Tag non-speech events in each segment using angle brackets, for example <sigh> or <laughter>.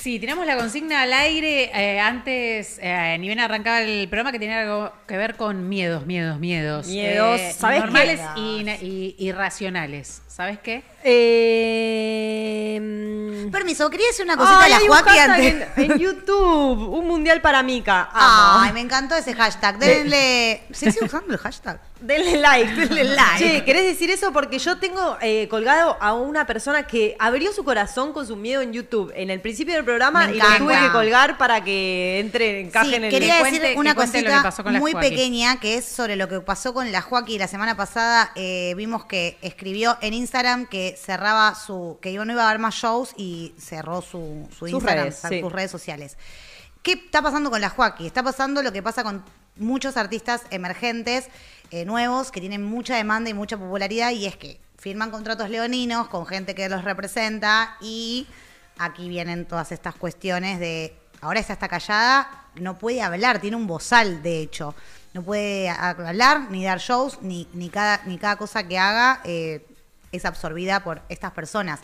Sí, tenemos la consigna al aire eh, antes, eh, ni bien arrancaba el programa que tenía algo que ver con miedos, miedos, miedos. Miedos, eh, ¿sabes qué? Normales y, y- irracionales. ¿Sabes qué? Eh, mm, Permiso, quería decir una cosita ay, a la antes. en, en YouTube, un mundial para Mica. Amo. Ay, me encantó ese hashtag. Denle. ¿Se sigue usando el hashtag? Denle like, Denle like. Che, ¿querés decir eso? Porque yo tengo eh, colgado a una persona que abrió su corazón con su miedo en YouTube en el principio del programa y lo tuve que colgar para que entre, encaje Sí, en el quería que decir cuente- una que cosita que pasó con la muy Joaquín. pequeña que es sobre lo que pasó con la Joaquín la semana pasada. eh, vimos que escribió en Instagram que cerraba su, que no iba a haber más shows y cerró su, su Sus Instagram, redes, sus redes sociales. ¿Qué está pasando con la Joaquín? Está pasando lo que pasa con muchos artistas emergentes, eh, nuevos, que tienen mucha demanda y mucha popularidad, y es que firman contratos leoninos con gente que los representa y aquí vienen todas estas cuestiones de, ahora está callada, no puede hablar, tiene un bozal, de hecho. No puede hablar, ni dar shows, ni, ni, cada, ni cada cosa que haga eh, es absorbida por estas personas.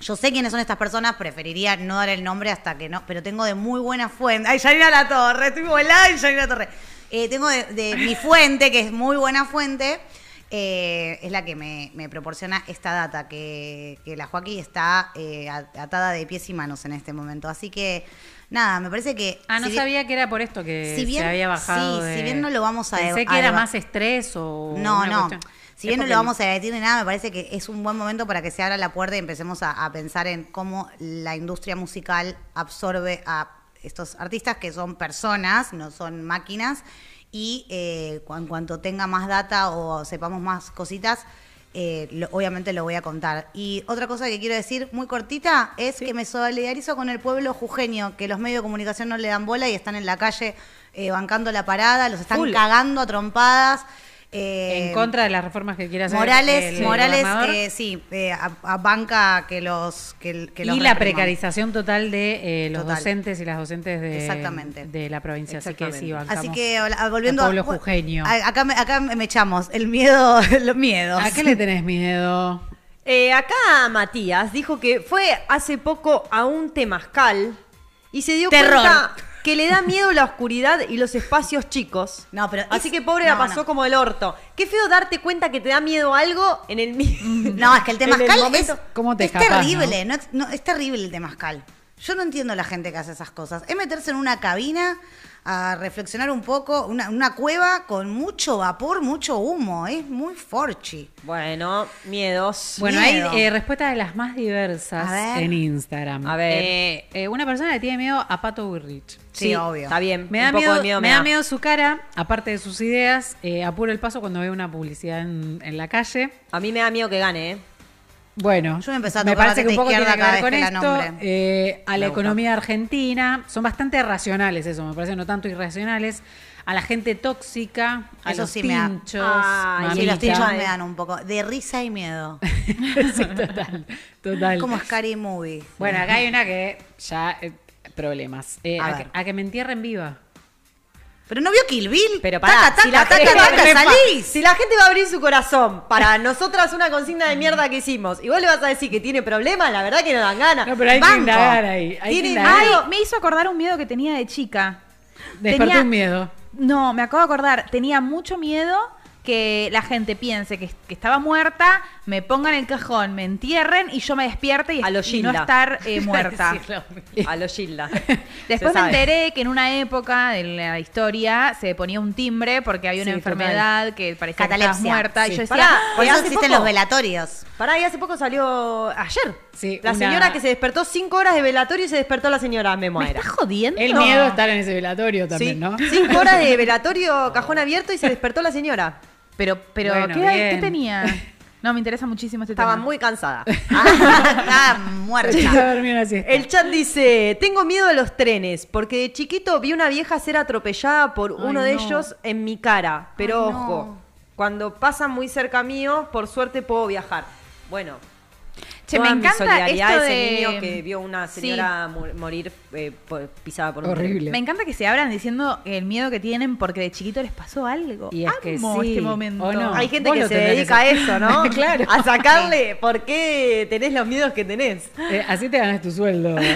Yo sé quiénes son estas personas, preferiría no dar el nombre hasta que no, pero tengo de muy buena fuente. Ay, Yanina La Torre, estoy volada y Yanina La Torre. Eh, tengo de, de mi fuente, que es muy buena fuente, eh, es la que me, me proporciona esta data, que, que la Joaquín está eh, atada de pies y manos en este momento. Así que, nada, me parece que... Ah, no si bien- sabía que era por esto que si bien- se había bajado. sí, de- si bien no lo vamos a Pensé de- que a era más estrés o. No, no. cuestión. Si bien no lo vamos a debatir ni nada, me parece que es un buen momento para que se abra la puerta y empecemos a, a pensar en cómo la industria musical absorbe a estos artistas que son personas, no son máquinas, y eh, en cuanto tenga más data o sepamos más cositas, eh, lo- obviamente lo voy a contar. Y otra cosa que quiero decir muy cortita es que me solidarizo con el pueblo jujeño, que los medios de comunicación no le dan bola y están en la calle eh, bancando la parada, los están Full. cagando a trompadas. Eh, En contra de las reformas que quiere hacer. Morales, el Morales, eh, sí, eh, a, a banca que los que, que los y la repriman. precarización total de eh, los Total. docentes y las docentes de, Exactamente. de la provincia. Así que sí, bancamos Así que volviendo al pueblo a jujeño. a- acá, me- acá me echamos el miedo, <laughs> los miedos. ¿A qué le tenés miedo? Eh, acá Matías dijo que fue hace poco a un temazcal y se dio Terror. cuenta que le da miedo la oscuridad y los espacios chicos. No, pero Así es- que pobre la no, pasó no. como el orto. Qué feo darte cuenta que te da miedo algo en el mismo. No, es que el temazcal <laughs> es, momento- ¿Cómo te es terrible, no? es, no, es terrible el temazcal. Yo no entiendo la gente que hace esas cosas. Es meterse en una cabina a reflexionar un poco, una, una cueva con mucho vapor, mucho humo. Es muy forchi. Bueno, miedos. Bueno, Miedo. hay eh, respuestas de las más diversas en Instagram. A ver. Eh, eh, una persona le tiene miedo a Pato Bullrich. Sí, obvio. Está bien. Me un da, poco miedo, de miedo me da miedo su cara, aparte de sus ideas. Eh, apuro el paso cuando veo una publicidad en, en la calle. A mí me da miedo que gane, ¿eh? Bueno, Yo me empecé a me parece que un poco tiene izquierda que ver con esto. eh, a la Me gusta. economía argentina. Son bastante racionales eso, me parece, no tanto irracionales. A la gente tóxica, a Eso los sí me da- pinchos. Ay, Sí, los mamita. tinchos Mamita. me dan un poco de risa y miedo. <laughs> Sí, total, total. Como Scary Movie. Bueno, acá hay una que ya... eh, problemas. Eh, A a, ver. que, a que me entierren viva. Pero no vio Kill Bill. Pero pará, taca, si la taca, gente- taca, taca, salís. Si la gente va a abrir su corazón para nosotras una consigna de mierda que hicimos y vos le vas a decir que tiene problemas, la verdad que no dan ganas. No, pero hay Banco. que indagar ahí. Hay que indagar. Ay, me hizo acordar un miedo que tenía de chica. Despertó tenía- un miedo. No, me acabo de acordar. Tenía mucho miedo que la gente piense que, que estaba muerta, me pongan el cajón, me entierren y yo me despierte y, A lo y no estar eh, <laughs> muerta. A los Gilda. <laughs> Después me enteré que en una época de la historia se ponía un timbre porque había una Sí, total. enfermedad que parecía que Catalepsia. estabas muerta. Sí. Y yo decía, Pará, Por eso existen poco- los velatorios. Pará, y hace poco salió ayer. Sí, la una- señora que se despertó cinco horas de velatorio y se despertó la señora, me ¿me muera. estás jodiendo? El miedo estar en ese velatorio Sí, también, ¿no? cinco horas de <laughs> velatorio, cajón abierto y se despertó la señora. Pero, pero Bueno, ¿qué, qué tenía? <laughs> No, me interesa muchísimo este Estaba tema. muy cansada. <laughs> Ah, muerta. a. El chat dice, tengo miedo a los trenes, porque de chiquito vi una vieja ser atropellada por Ay, uno de no. ellos en mi cara. Pero Ay, no. ojo, cuando pasan muy cerca mío, por suerte puedo viajar. Bueno, Che, me toda mi encanta solidaridad esto a ese niño que vio una señora morir eh, por- pisada por un tren. Horrible. Me encanta que se abran diciendo el miedo que tienen porque de chiquito les pasó algo. Y es que Amo sí, este momento. Hay gente Vos que se que dedica a eso, ¿no? <laughs> Claro. A sacarle por qué tenés los miedos que tenés. Eh, así te ganas tu sueldo. <laughs>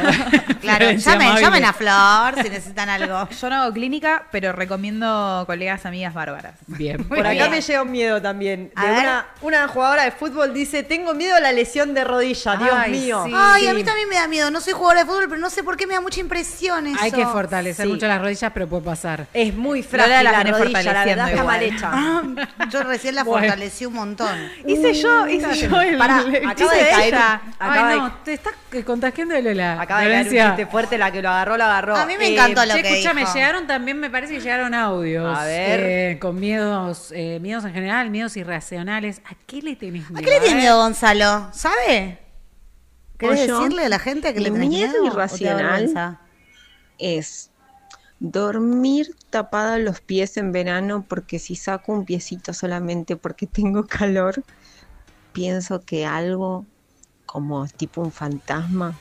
Claro, <laughs> llamen, llamen a Flor si necesitan algo. Yo no hago clínica, pero recomiendo colegas, amigas bárbaras. Bien. Muy Por acá bien. me llega un miedo también. De una, una jugadora de fútbol dice, tengo miedo a la lesión de rodilla, Dios Ay, mío. sí. Ay, a mí también me da miedo. No soy jugadora de fútbol, pero no sé por qué me da mucha impresión eso. Hay que fortalecer Sí. mucho las rodillas, pero puede pasar. Es muy frágil la la, rodilla, la verdad está mal hecha. Ah, Yo recién la <laughs> Bueno. fortalecí un montón. Hice yo, hice yo el, Pará, el acaba chiste de de caer ella. un- Acaba Ay, de- no, te estás eh, contagiando de Lola. Acaba de caer un Florencia. chiste fuerte, la que lo agarró, lo agarró. A mí me Eh, encantó lo Che, que escúchame, dijo. llegaron también, me parece que llegaron audios. A ver. eh, con miedos, eh, miedos en general, miedos irracionales. ¿A qué le tenés miedo? ¿A qué le tiene miedo Gonzalo? ¿Sabe? ¿Querés Pollo, decirle a la gente que le tenés miedo miedo? irracional es dormir tapada los pies en verano porque si saco un piecito solamente porque tengo calor, pienso que algo como tipo un fantasma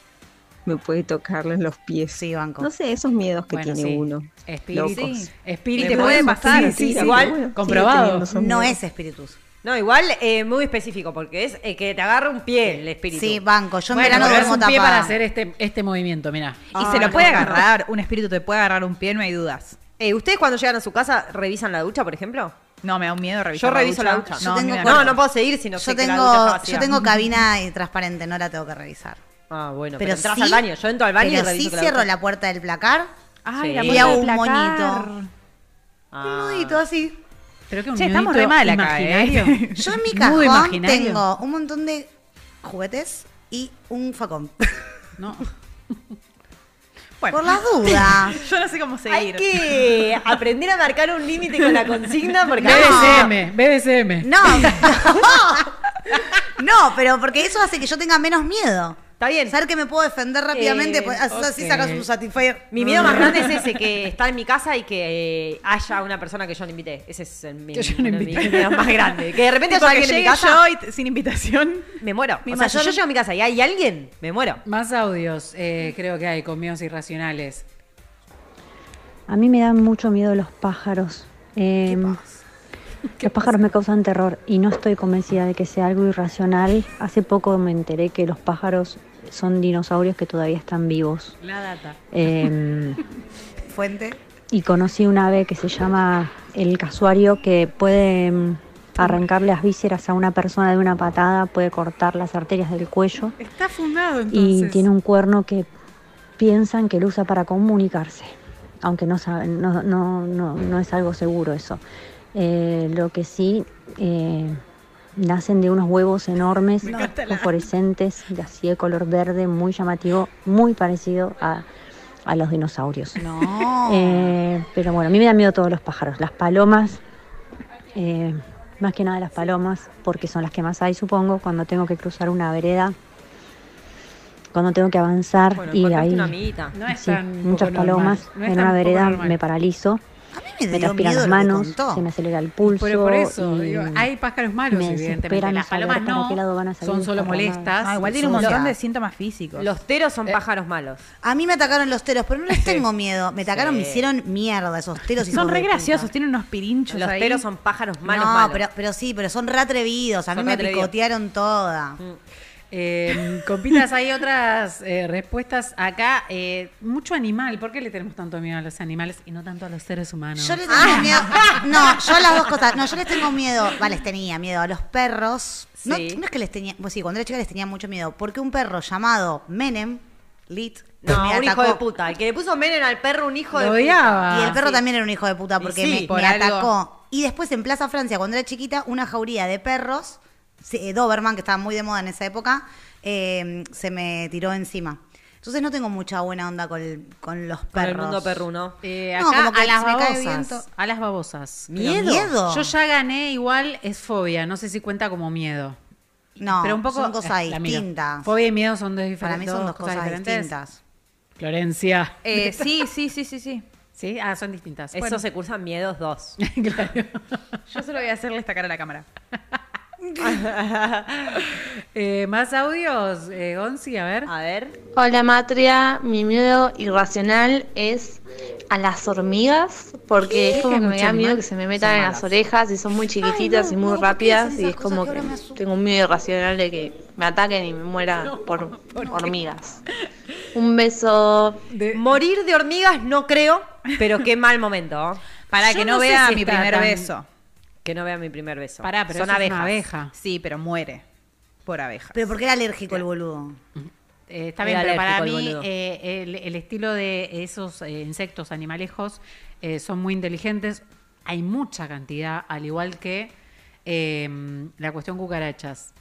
me puede tocarle en los pies. Sí, banco. No sé, esos miedos que Bueno, tiene sí. uno. Espíritu. Locos. Sí. Espíritu. Te puede pasar, Sí, sí, igual, comprobado. No es espíritus. No, igual eh, muy específico, porque es eh, que te agarra un pie el espíritu. Sí, banco. Yo en Bueno, verano duermo un pie para hacer este, este movimiento, mirá. Y Ah, se lo puede agarrar, un espíritu te puede agarrar un pie, no hay dudas. Eh, ¿Ustedes cuando llegan a su casa revisan la ducha, por ejemplo? No, me da un miedo revisar Yo reviso la ducha. Yo No, tengo. No, puedo seguir si no Yo sé que la ducha está tengo, yo tengo cabina transparente, no la tengo que revisar. Ah, bueno, pero, Pero entras sí, al baño. Yo entro al baño y pero reviso sí que la cierro ducha- la puerta del placar Ay, Sí. la Y hago un placar. moñito. Ah. Un nudito así. Pero que un Che, estamos re mal acá, imaginario. ¿eh? <laughs> Yo en mi cajón tengo un montón de juguetes y un facón. <laughs> No. Bueno, Por las dudas. <laughs> yo no sé cómo Hay seguir. que aprender a marcar un límite con la consigna porque BDSM, BDSM. No. no, pero porque eso hace que yo tenga menos miedo. Está bien. Saber que me puedo defender rápidamente, Eh, pues, así sacas un satisfier. Mi miedo más <laughs> grande es ese, que está en mi casa y que eh, haya una persona que yo no invité. Ese es el, mi, no miedos más grande. Que de repente haya alguien en mi llegue casa, yo y t- sin invitación. me muero. Mi o sea, mayor- si yo llego a mi casa y hay alguien, me muero. Más audios, eh, creo que hay con miedos irracionales. A mí me dan mucho miedo los pájaros. Eh, <laughs> los pájaros me causan terror y no estoy convencida de que sea algo irracional. Hace poco me enteré que los pájaros son dinosaurios que todavía están vivos. La data. Eh, <laughs> Fuente. y conocí un ave que se llama el casuario que puede mm, arrancar las vísceras a una persona de una patada, puede cortar las arterias del cuello Está fundado y entonces. tiene un cuerno que piensan que lo usa para comunicarse, aunque no, saben, no, no, no, no es algo seguro eso. Eh, lo que sí, eh, nacen de unos huevos enormes, fosforescentes, de así de color verde, muy llamativo, muy parecido a, a los dinosaurios. No. Eh, pero bueno, a mí me da miedo todos los pájaros. Las palomas, eh, más que nada las palomas, porque son las que más hay, supongo, cuando tengo que cruzar una vereda, cuando tengo que avanzar Bueno, y ahí una amiguita. No es sí, tan muchas palomas No es en tan una vereda normal. me paralizo, A mí me me transpiran miedo las manos, se me acelera el pulso. Pero por eso, digo, hay pájaros malos, me evidentemente. Las palomas no, qué lado van a salir son solo molestas. Ah, igual tiene un Los- montón de síntomas físicos. Los teros son pájaros malos. A mí me atacaron los teros, pero no les tengo miedo. Me atacaron, Sí. me hicieron mierda esos teros. son re graciosos, tienen unos pirinchos Los ahí. teros son pájaros malos, no, malos. Pero, pero sí, pero son re atrevidos. A Son mí me atrevidos. picotearon toda. Eh, compitas, hay otras eh, respuestas acá. Eh, mucho animal. ¿Por qué le tenemos tanto miedo a los animales y no tanto a los seres humanos? Yo le tengo miedo. No, yo a las dos cosas. No, yo les tengo miedo. Va, les tenía miedo a los perros. No, Sí. no es que les tenía. Pues sí, cuando era chica les tenía mucho miedo. Porque un perro llamado Menem, Lit, No, me un hijo de puta. El que le puso Menem al perro, un hijo Lo de odiaba. puta. Y el perro sí. también era un hijo de puta porque sí, me, por me algo. atacó. Y después en Plaza Francia, cuando era chiquita, una jauría de perros, eh, Doberman, que estaba muy de moda en esa época, eh, se me tiró encima. Entonces no tengo mucha buena onda con, con los Con perros. el mundo perruno. Eh, No, acá como que a las se me cae babosas. viento. A las babosas. ¿Miedo? Yo ya gané, igual es fobia. No sé si cuenta como miedo. No, pero un poco son cosas eh, distintas. Fobia y miedo son dos Para diferentes. mí son dos cosas distintas. Florencia. Eh, sí, sí, sí, sí, sí. Sí, ah, son distintas. Eso Bueno. se cursan miedos dos. <laughs> claro. Yo solo voy a hacerle esta cara a la cámara. <laughs> <laughs> Eh, ¿Más audios, eh, Gonzi? A ver. A ver. Hola Matria, mi miedo irracional es a las hormigas, porque es como que me da miedo que se me metan en las orejas y son muy chiquititas y muy rápidas y es como que tengo un miedo irracional de que me ataquen y me muera por hormigas. Un beso. Morir de hormigas no creo, pero qué mal momento. Para Yo que no no, sé vea si mi primer tan- beso. Que no vea mi primer beso. Pará, pero Son eso es abejas. una abeja. Sí, pero muere por abejas. Pero porque era alérgico el boludo. Eh, está Era bien, pero para alérgico el mí boludo. eh, el, el estilo de esos eh, insectos animalejos eh, son muy inteligentes. Hay mucha cantidad, al igual que eh, la cuestión cucarachas.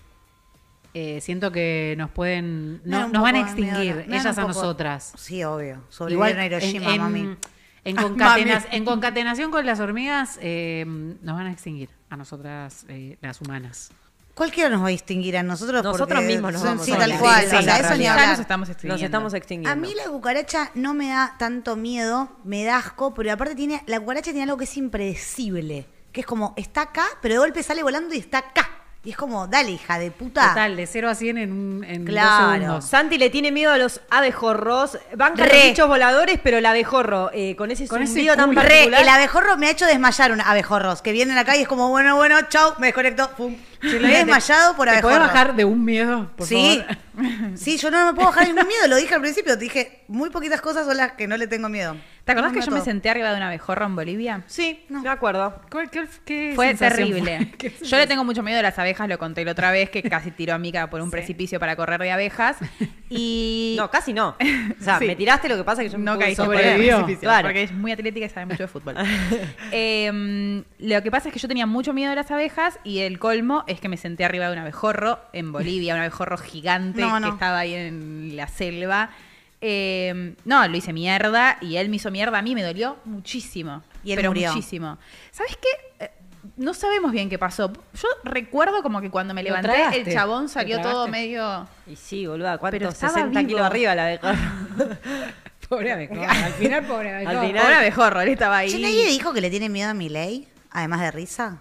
Eh, siento que nos pueden, Me da no, un nos van a poco de miedo, extinguir, me da ellas a poco- nosotras. Sí, obvio. Sobrevivieron a Hiroshima, en, en- mami. En Ah, en concatenación con las hormigas eh, nos van a extinguir a nosotras, eh, las humanas. Cualquiera nos va a distinguir a nosotros. Nosotros mismos nos son- vamos Sí, a tal cual. Sí, o sí, sea, la eso ni realidad. Ya hablar. nos estamos extinguiendo. Nos estamos extinguiendo. A mí la cucaracha no me da tanto miedo, me da asco, pero aparte tiene, la cucaracha tiene algo que es impredecible, que es como, está acá, pero de golpe sale volando y está acá. Y es como, dale, hija de puta. Total, de 0 a 100 en, un, en dos Claro. segundos. Santi le tiene miedo a los abejorros. Van con Re. los bichos voladores, pero el abejorro, eh, con ese Con ese tan culo. Re, particular. el abejorro me ha hecho desmayar un abejorros, que vienen acá y es como, bueno, bueno, chau, me desconecto, pum. <laughs> Me he desmayado por ¿Te abejorros. podés bajar de un miedo, por sí, favor? sí, yo no me puedo bajar ningún <laughs> miedo, lo dije al principio, te dije, muy poquitas cosas son las que no le tengo miedo. ¿Te acordás No, que yo no me senté arriba de un abejorro en Bolivia? Sí, me acuerdo. ¿Cuál- qué- qué Fue terrible. fue? <laughs> ¿Qué Yo le tengo mucho miedo a las abejas, lo conté la otra vez, que casi tiró a Mica por un precipicio para correr de abejas. <laughs> Y. No, casi no. <laughs> O sea, Sí. me tiraste lo que pasa es que yo me no caí sobre el precipicio, Claro. porque es muy atlética y sabe mucho de fútbol. Eh, lo que pasa es que yo tenía mucho miedo de las abejas y el colmo es que me senté arriba de un abejorro en Bolivia, un abejorro gigante No, que no. estaba ahí en la selva. Eh, no, lo hice mierda y él me hizo mierda. A mí me dolió muchísimo. Y él pero murió. muchísimo. ¿Sabes qué? Eh, No sabemos bien qué pasó. Yo recuerdo como que cuando me Lo levanté, tragaste, el chabón lo salió todo tragaste. medio. Y sí, boluda, Pero ¿cuántos? estaba 60 vivo. kilos arriba la abejorro. <laughs> Pobre abejorro. <laughs> Al final, pobre abejorro. Al final- Pobre abejorro, él estaba ahí. Che, ¿nadie dijo que le tiene miedo a mi ley? Además de risa.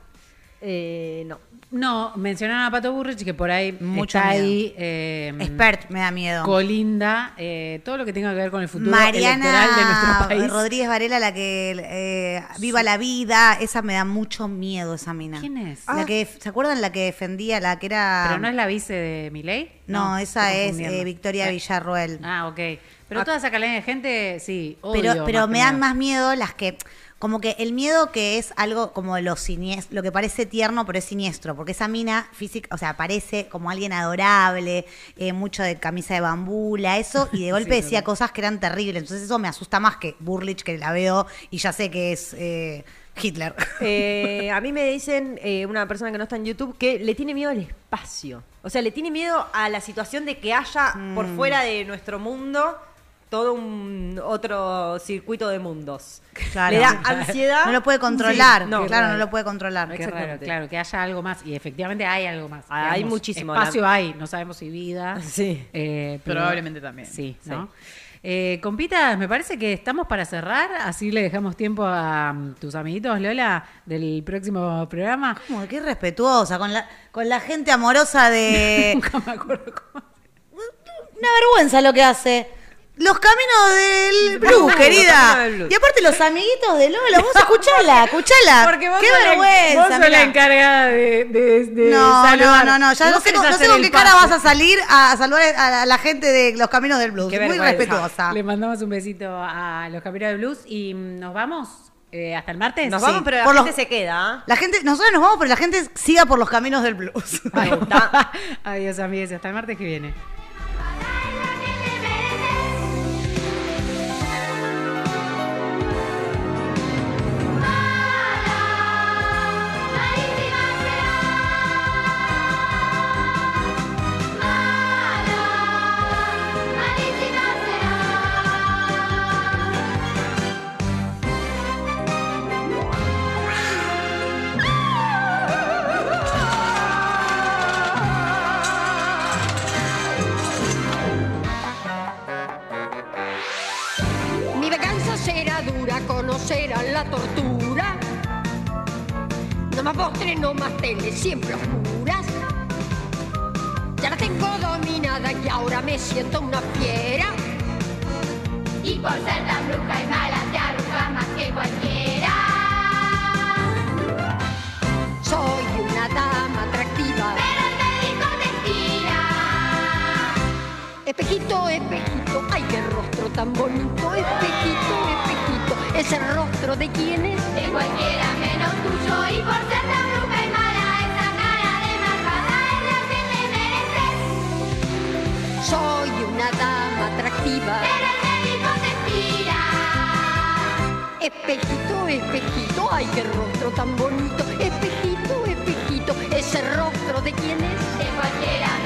Eh, no. No, mencionaron a Pato Burrich que por ahí Mucho está miedo. ahí. eh, Expert, me da miedo. Colinda, eh, todo lo que tenga que ver con el futuro electoral de nuestro Mariana <laughs> país. Rodríguez Varela, la que eh, viva la vida, esa me da mucho miedo, esa mina. ¿Quién es? La que, ¿Se acuerdan la que defendía, la que era... ¿Pero no es la vice de Milei? No, esa es eh, Victoria Eh, Villarroel. Ah, ok. Pero toda esa calaña de gente, sí, odio. pero pero me dan más miedo las que como que el miedo que es algo como lo siniestro, lo que parece tierno pero es siniestro, porque esa mina física, o sea, parece como alguien adorable, eh, mucho de camisa de bambula, eso, y de <laughs> golpe decía cosas que eran terribles, entonces eso me asusta más que Burlich, que la veo y ya sé que es eh, Hitler. Eh, a mí me dicen eh, una persona que no está en YouTube que le tiene miedo al espacio. O sea, le tiene miedo a la situación de que haya por Mm. fuera de nuestro mundo todo un otro circuito de mundos. Claro. Le da ansiedad. No lo puede controlar, Sí, no, claro, no lo puede controlar. Qué raro, claro, que haya algo más. Y efectivamente hay algo más. Ah, hay Digamos, muchísimo. Espacio La- hay, no sabemos si vida. <laughs> Sí. eh, pero- Probablemente también. Sí, ¿no? Eh, compitas, me parece que estamos para cerrar, así le dejamos tiempo a mm, tus amiguitos, Lola, del próximo programa. Como, qué respetuosa, con la, con la gente amorosa de... <laughs> Nunca me acuerdo cómo. Una vergüenza lo que hace. Los caminos del <laughs> blues, Los querida. caminos del blues. Y aparte los amiguitos de Lola, vos escuchala, <laughs> escuchala. Porque vos Qué sos la- vergüenza. vos sos la encargada de, de, de No, no, saludar. no, no, ya no sé, no sé con qué cara vas a salir a, a saludar a, la gente de los caminos del blues. Qué Muy vergüenza. respetuosa. Le mandamos un besito a los Caminos de Blues y mm, nos vamos eh, hasta el martes. Nos Sí. vamos, pero la Por gente los- se queda. ¿ah? La gente, nosotros nos vamos, pero la gente siga por los caminos del blues. Me gusta. <laughs> Adiós, amigos. Hasta el martes que viene. Siempre oscuras. Ya la tengo dominada y ahora me siento una fiera. Y por ser tan bruja y mala te arruga más que cualquiera. Soy una dama atractiva. Pero te tira. Espejito, espejito, ay qué rostro tan bonito. Espejito, espejito, ese rostro de quién es. De cualquiera menos tuyo. Y por ser tan bruja atractiva. Pero. Espejito, espejito, ay qué rostro tan bonito. Espejito, espejito, ese rostro de quién es. De cualquiera